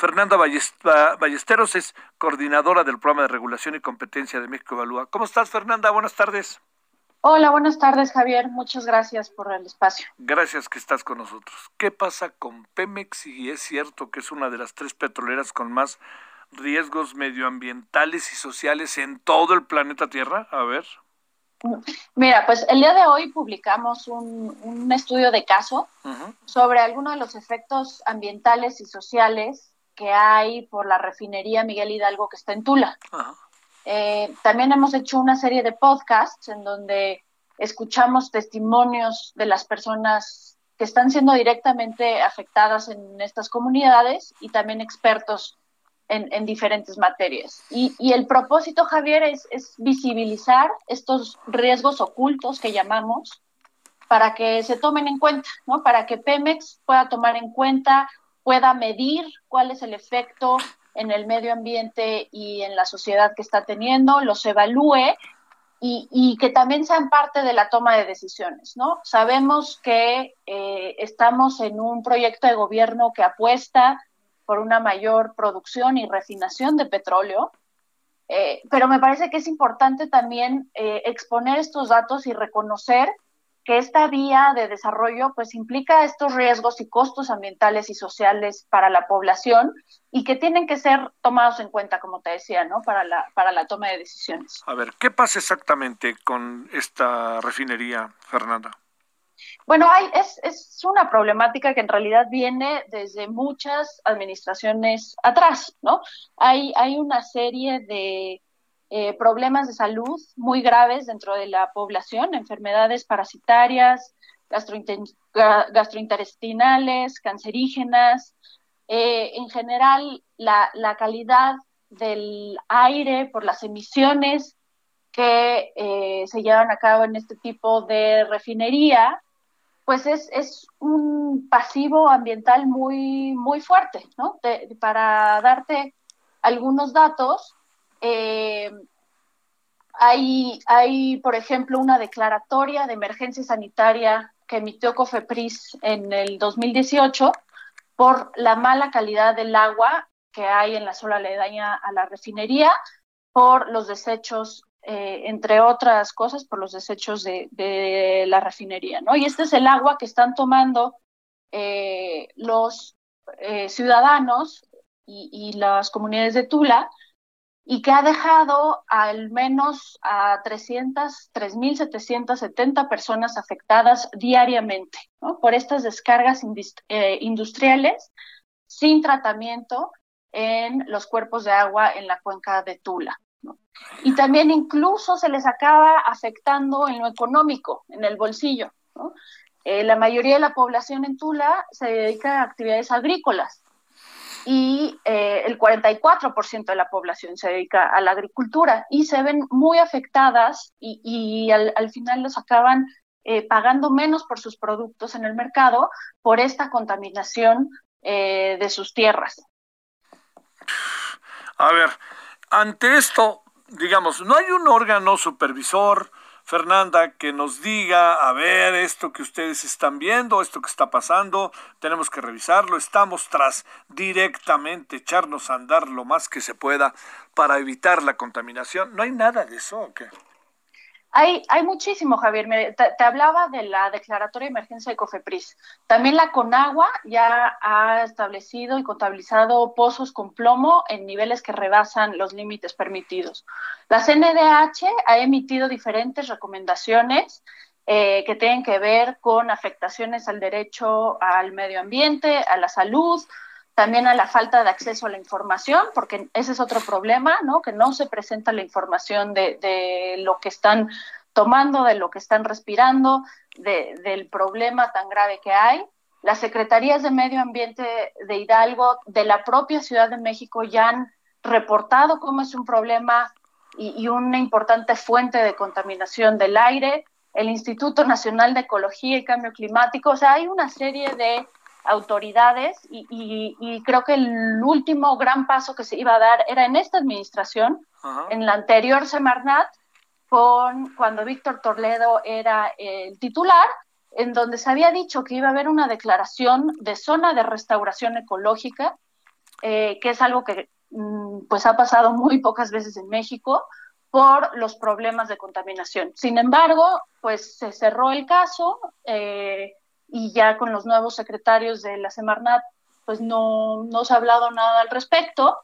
Fernanda Ballesteros es coordinadora del programa de regulación y competencia de México Evalúa. ¿Cómo estás, Fernanda? Buenas tardes. Hola, buenas tardes, Javier. Muchas gracias por el espacio. Gracias que estás con nosotros. ¿Qué pasa con Pemex? Y es cierto que es una de las tres petroleras con más riesgos medioambientales y sociales en todo el planeta Tierra. A ver. Mira, pues el día de hoy publicamos un, estudio de caso sobre algunos de los efectos ambientales y sociales que hay por la refinería Miguel Hidalgo que está en Tula. Eh, también hemos hecho una serie de podcasts en donde escuchamos testimonios de las personas que están siendo directamente afectadas en estas comunidades y también expertos en, diferentes materias. Y, el propósito, Javier, es, visibilizar estos riesgos ocultos que llamamos para que se tomen en cuenta, ¿no? Para que Pemex pueda tomar en cuenta, pueda medir cuál es el efecto en el medio ambiente y en la sociedad que está teniendo, los evalúe y, que también sean parte de la toma de decisiones, ¿no? Sabemos que eh, estamos en un proyecto de gobierno que apuesta por una mayor producción y refinación de petróleo. Eh, pero me parece que es importante también eh, exponer estos datos y reconocer que esta vía de desarrollo pues implica estos riesgos y costos ambientales y sociales para la población y que tienen que ser tomados en cuenta, como te decía, ¿no? Para la, para la toma de decisiones. A ver, ¿qué pasa exactamente con esta refinería, Fernanda? Bueno, hay, es, es una problemática que en realidad viene desde muchas administraciones atrás, ¿no? Hay, hay una serie de eh, problemas de salud muy graves dentro de la población, enfermedades parasitarias, gastrointestinales, cancerígenas. Eh, en general, la, calidad del aire por las emisiones que eh, se llevan a cabo en este tipo de refinería pues es, un pasivo ambiental muy, muy fuerte, ¿no? para darte algunos datos, eh, hay, hay, por ejemplo, una declaratoria de emergencia sanitaria que emitió COFEPRIS en el 2018 por la mala calidad del agua que hay en la zona aledaña a la refinería, por los desechos eh, entre otras cosas, por los desechos de, la refinería, ¿no? Y este es el agua que están tomando eh, los ciudadanos y, las comunidades de Tula y que ha dejado al menos a 300, 3.770 personas afectadas diariamente por estas descargas industriales sin tratamiento en los cuerpos de agua en la cuenca de Tula. Y también incluso se les acaba afectando en lo económico, en el bolsillo. Eh, la mayoría de la población en Tula se dedica a actividades agrícolas y eh, el 44% de la población se dedica a la agricultura y se ven muy afectadas y, al, final los acaban eh, pagando menos por sus productos en el mercado por esta contaminación de sus tierras. A ver, ante esto, digamos, no hay un órgano supervisor, Fernanda, que nos diga, a ver, esto que ustedes están viendo, esto que está pasando, tenemos que revisarlo, estamos tras directamente echarnos a andar lo más que se pueda para evitar la contaminación. ¿No hay nada de eso qué? Hay, hay muchísimo, Javier. te, hablaba de la declaratoria de emergencia de COFEPRIS. También la CONAGUA ya ha establecido y contabilizado pozos con plomo en niveles que rebasan los límites permitidos. La CNDH ha emitido diferentes recomendaciones eh, que tienen que ver con afectaciones al derecho al medio ambiente, a la salud, también a la falta de acceso a la información, porque ese es otro problema, ¿no? Que no se presenta la información de, lo que están tomando, de lo que están respirando, del problema tan grave que hay. Las secretarías de Medio Ambiente de Hidalgo, de la propia Ciudad de México, ya han reportado cómo es un problema y, y una importante fuente de contaminación del aire. El Instituto Nacional de Ecología y Cambio Climático, o sea, hay una serie de autoridades y, creo que el último gran paso que se iba a dar era en esta administración, en la anterior Semarnat, con, cuando Víctor Torledo era el titular, en donde se había dicho que iba a haber una declaración de zona de restauración ecológica eh, que es algo que mm, pues ha pasado muy pocas veces en México por los problemas de contaminación. Sin embargo, pues se cerró el caso eh, y ya con los nuevos secretarios de la Semarnat, pues no, no se ha hablado nada al respecto.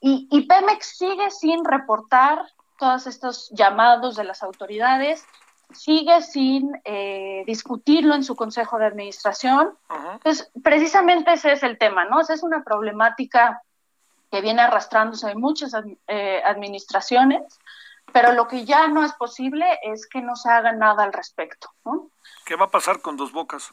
Y, y Pemex sigue sin reportar todos estos llamados de las autoridades sigue sin eh, discutirlo en su consejo de administración. Entonces, precisamente ese es el tema, ¿no? Esa es una problemática que viene arrastrándose en muchas eh, administraciones, pero lo que ya no es posible es que no se haga nada al respecto. ¿Qué va a pasar con Dos Bocas?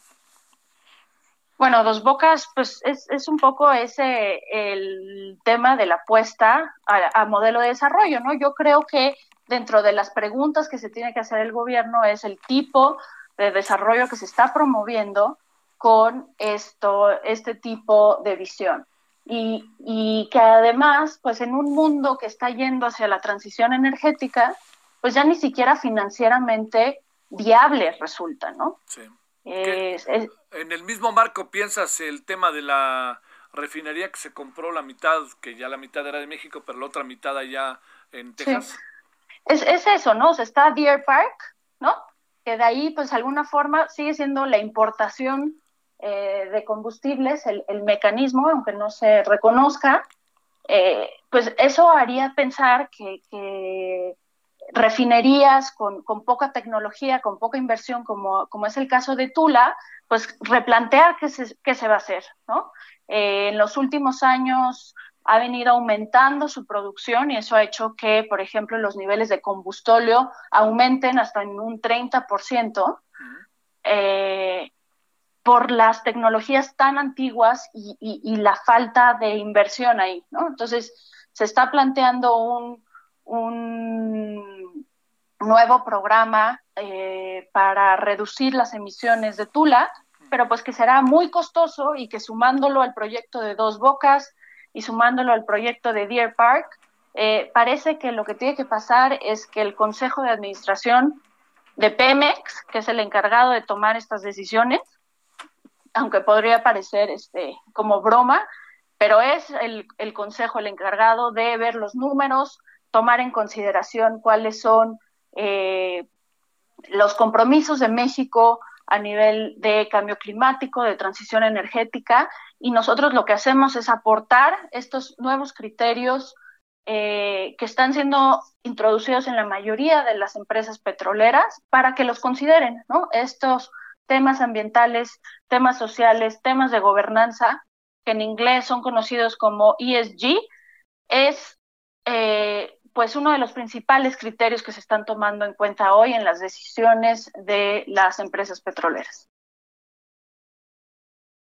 Bueno, Dos Bocas, pues es, un poco ese el tema de la apuesta a, a modelo de desarrollo, ¿no? Yo creo que dentro de las preguntas que se tiene que hacer el gobierno es el tipo de desarrollo que se está promoviendo con esto, este tipo de visión. Y, y, que además, pues en un mundo que está yendo hacia la transición energética, pues ya ni siquiera financieramente viable resulta, ¿no? Sí. en el mismo marco piensas el tema de la refinería que se compró la mitad, que ya la mitad era de México, pero la otra mitad allá en Texas es, es eso, ¿no? O sea, está Deer Park, ¿no? Que de ahí, pues, de alguna forma sigue siendo la importación eh, de combustibles, el, el, mecanismo, aunque no se reconozca, eh, pues eso haría pensar que, que refinerías con, con, poca tecnología, con poca inversión, como, como es el caso de Tula, pues replantear qué se, qué se va a hacer, ¿no? Eh, en los últimos años ha venido aumentando su producción y eso ha hecho que, por ejemplo, los niveles de combustóleo aumenten hasta en un 30% eh, por las tecnologías tan antiguas y, y, la falta de inversión ahí, ¿no? Entonces, se está planteando un, un nuevo programa eh, para reducir las emisiones de Tula, pero pues que será muy costoso y que sumándolo al proyecto de Dos Bocas, y sumándolo al proyecto de Deer Park, eh, parece que lo que tiene que pasar es que el Consejo de Administración de Pemex, que es el encargado de tomar estas decisiones, aunque podría parecer este, como broma, pero es el, el Consejo el encargado de ver los números, tomar en consideración cuáles son eh, los compromisos de México a nivel de cambio climático, de transición energética, y nosotros lo que hacemos es aportar estos nuevos criterios eh, que están siendo introducidos en la mayoría de las empresas petroleras para que los consideren, ¿no? Estos temas ambientales, temas sociales, temas de gobernanza, que en inglés son conocidos como ESG, es eh, pues uno de los principales criterios que se están tomando en cuenta hoy en las decisiones de las empresas petroleras.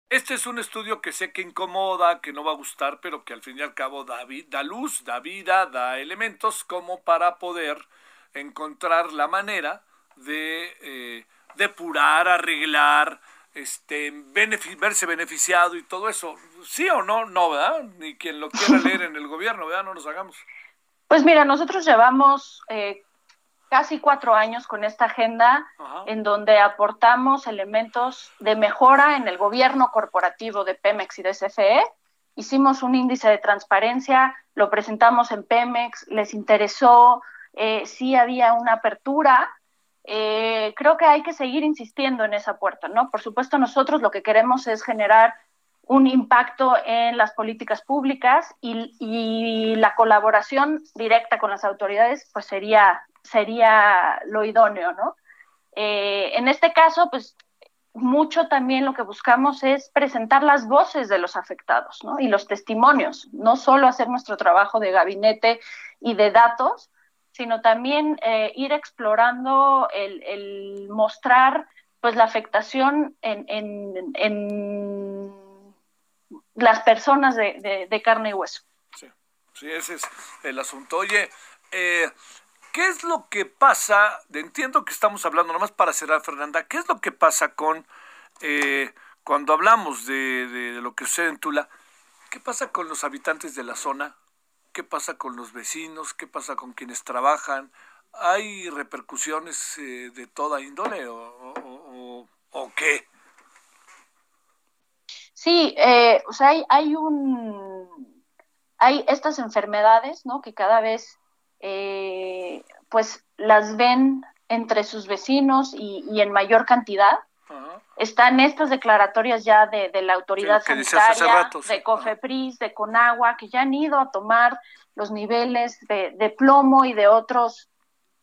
Este es un estudio que sé que incomoda, que no va a gustar, pero que al fin y al cabo da, da luz, da vida, da elementos como para poder encontrar la manera de eh, depurar, arreglar, este, verse beneficiado y todo eso. ¿Sí o no? No, ¿verdad? Ni quien lo quiera leer en el gobierno, ¿verdad? No nos hagamos. Pues mira, nosotros llevamos eh, casi cuatro años con esta agenda en donde aportamos elementos de mejora en el gobierno corporativo de Pemex y de CFE. Hicimos un índice de transparencia, lo presentamos en Pemex, les interesó, eh, sí había una apertura. Eh, creo que hay que seguir insistiendo en esa puerta, ¿no? Por supuesto, nosotros lo que queremos es generar un impacto en las políticas públicas y, la colaboración directa con las autoridades pues sería, sería lo idóneo, ¿no? Eh, en este caso, pues mucho también lo que buscamos es presentar las voces de los afectados ¿no? y los testimonios, no solo hacer nuestro trabajo de gabinete y de datos, sino también eh, ir explorando el, el, mostrar pues la afectación en, en, en las personas de, de, carne y hueso. Sí, sí, ese es el asunto. Oye, eh, ¿qué es lo que pasa? Entiendo que estamos hablando, nomás para cerrar, Fernanda, ¿qué es lo que pasa con, eh, cuando hablamos de, de, lo que sucede en Tula, qué pasa con los habitantes de la zona? ¿Qué pasa con los vecinos? ¿Qué pasa con quienes trabajan? ¿Hay repercusiones eh, de toda índole o, o, o qué? Sí, eh, o sea, hay, hay un hay estas enfermedades, ¿no? Que cada vez, eh, pues, las ven entre sus vecinos y, en mayor cantidad. Están estas declaratorias ya de, la autoridad sanitaria, de COFEPRIS, de CONAGUA, que ya han ido a tomar los niveles de, plomo y de otros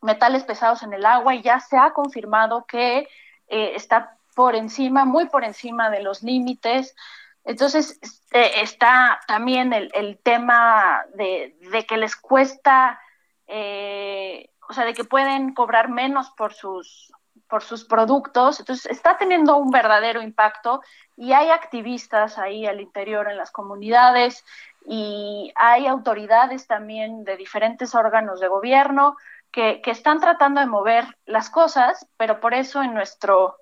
metales pesados en el agua y ya se ha confirmado que eh, está por encima, muy por encima de los límites. Entonces este, está también el, tema de, que les cuesta, eh, o sea, de que pueden cobrar menos por sus por sus productos. Entonces está teniendo un verdadero impacto y hay activistas ahí al interior en las comunidades y hay autoridades también de diferentes órganos de gobierno que, están tratando de mover las cosas, pero por eso en nuestro,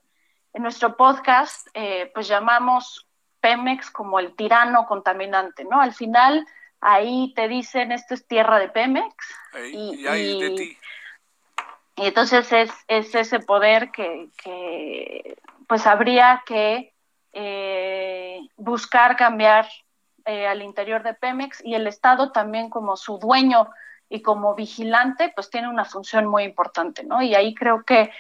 en nuestro podcast eh, pues llamamos Pemex como el tirano contaminante, ¿no? Al final ahí te dicen esto es tierra de Pemex y, de ti. y, entonces es, es ese poder que, pues habría que eh, buscar cambiar eh, al interior de Pemex y el Estado también como su dueño y como vigilante pues tiene una función muy importante, ¿no? Y ahí creo que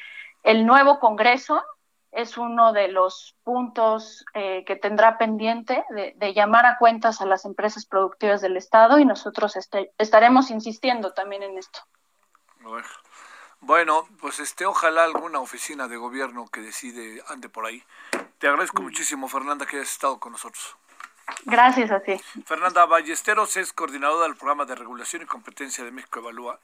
el nuevo Congreso es uno de los puntos eh, que tendrá pendiente de, llamar a cuentas a las empresas productivas del Estado y nosotros este, estaremos insistiendo también en esto. Bueno, pues este, ojalá alguna oficina de gobierno que decide ande por ahí. Te agradezco mm. muchísimo, Fernanda, que hayas estado con nosotros. Gracias a ti. Fernanda Ballesteros es coordinadora del programa de regulación y competencia de México Evalúa.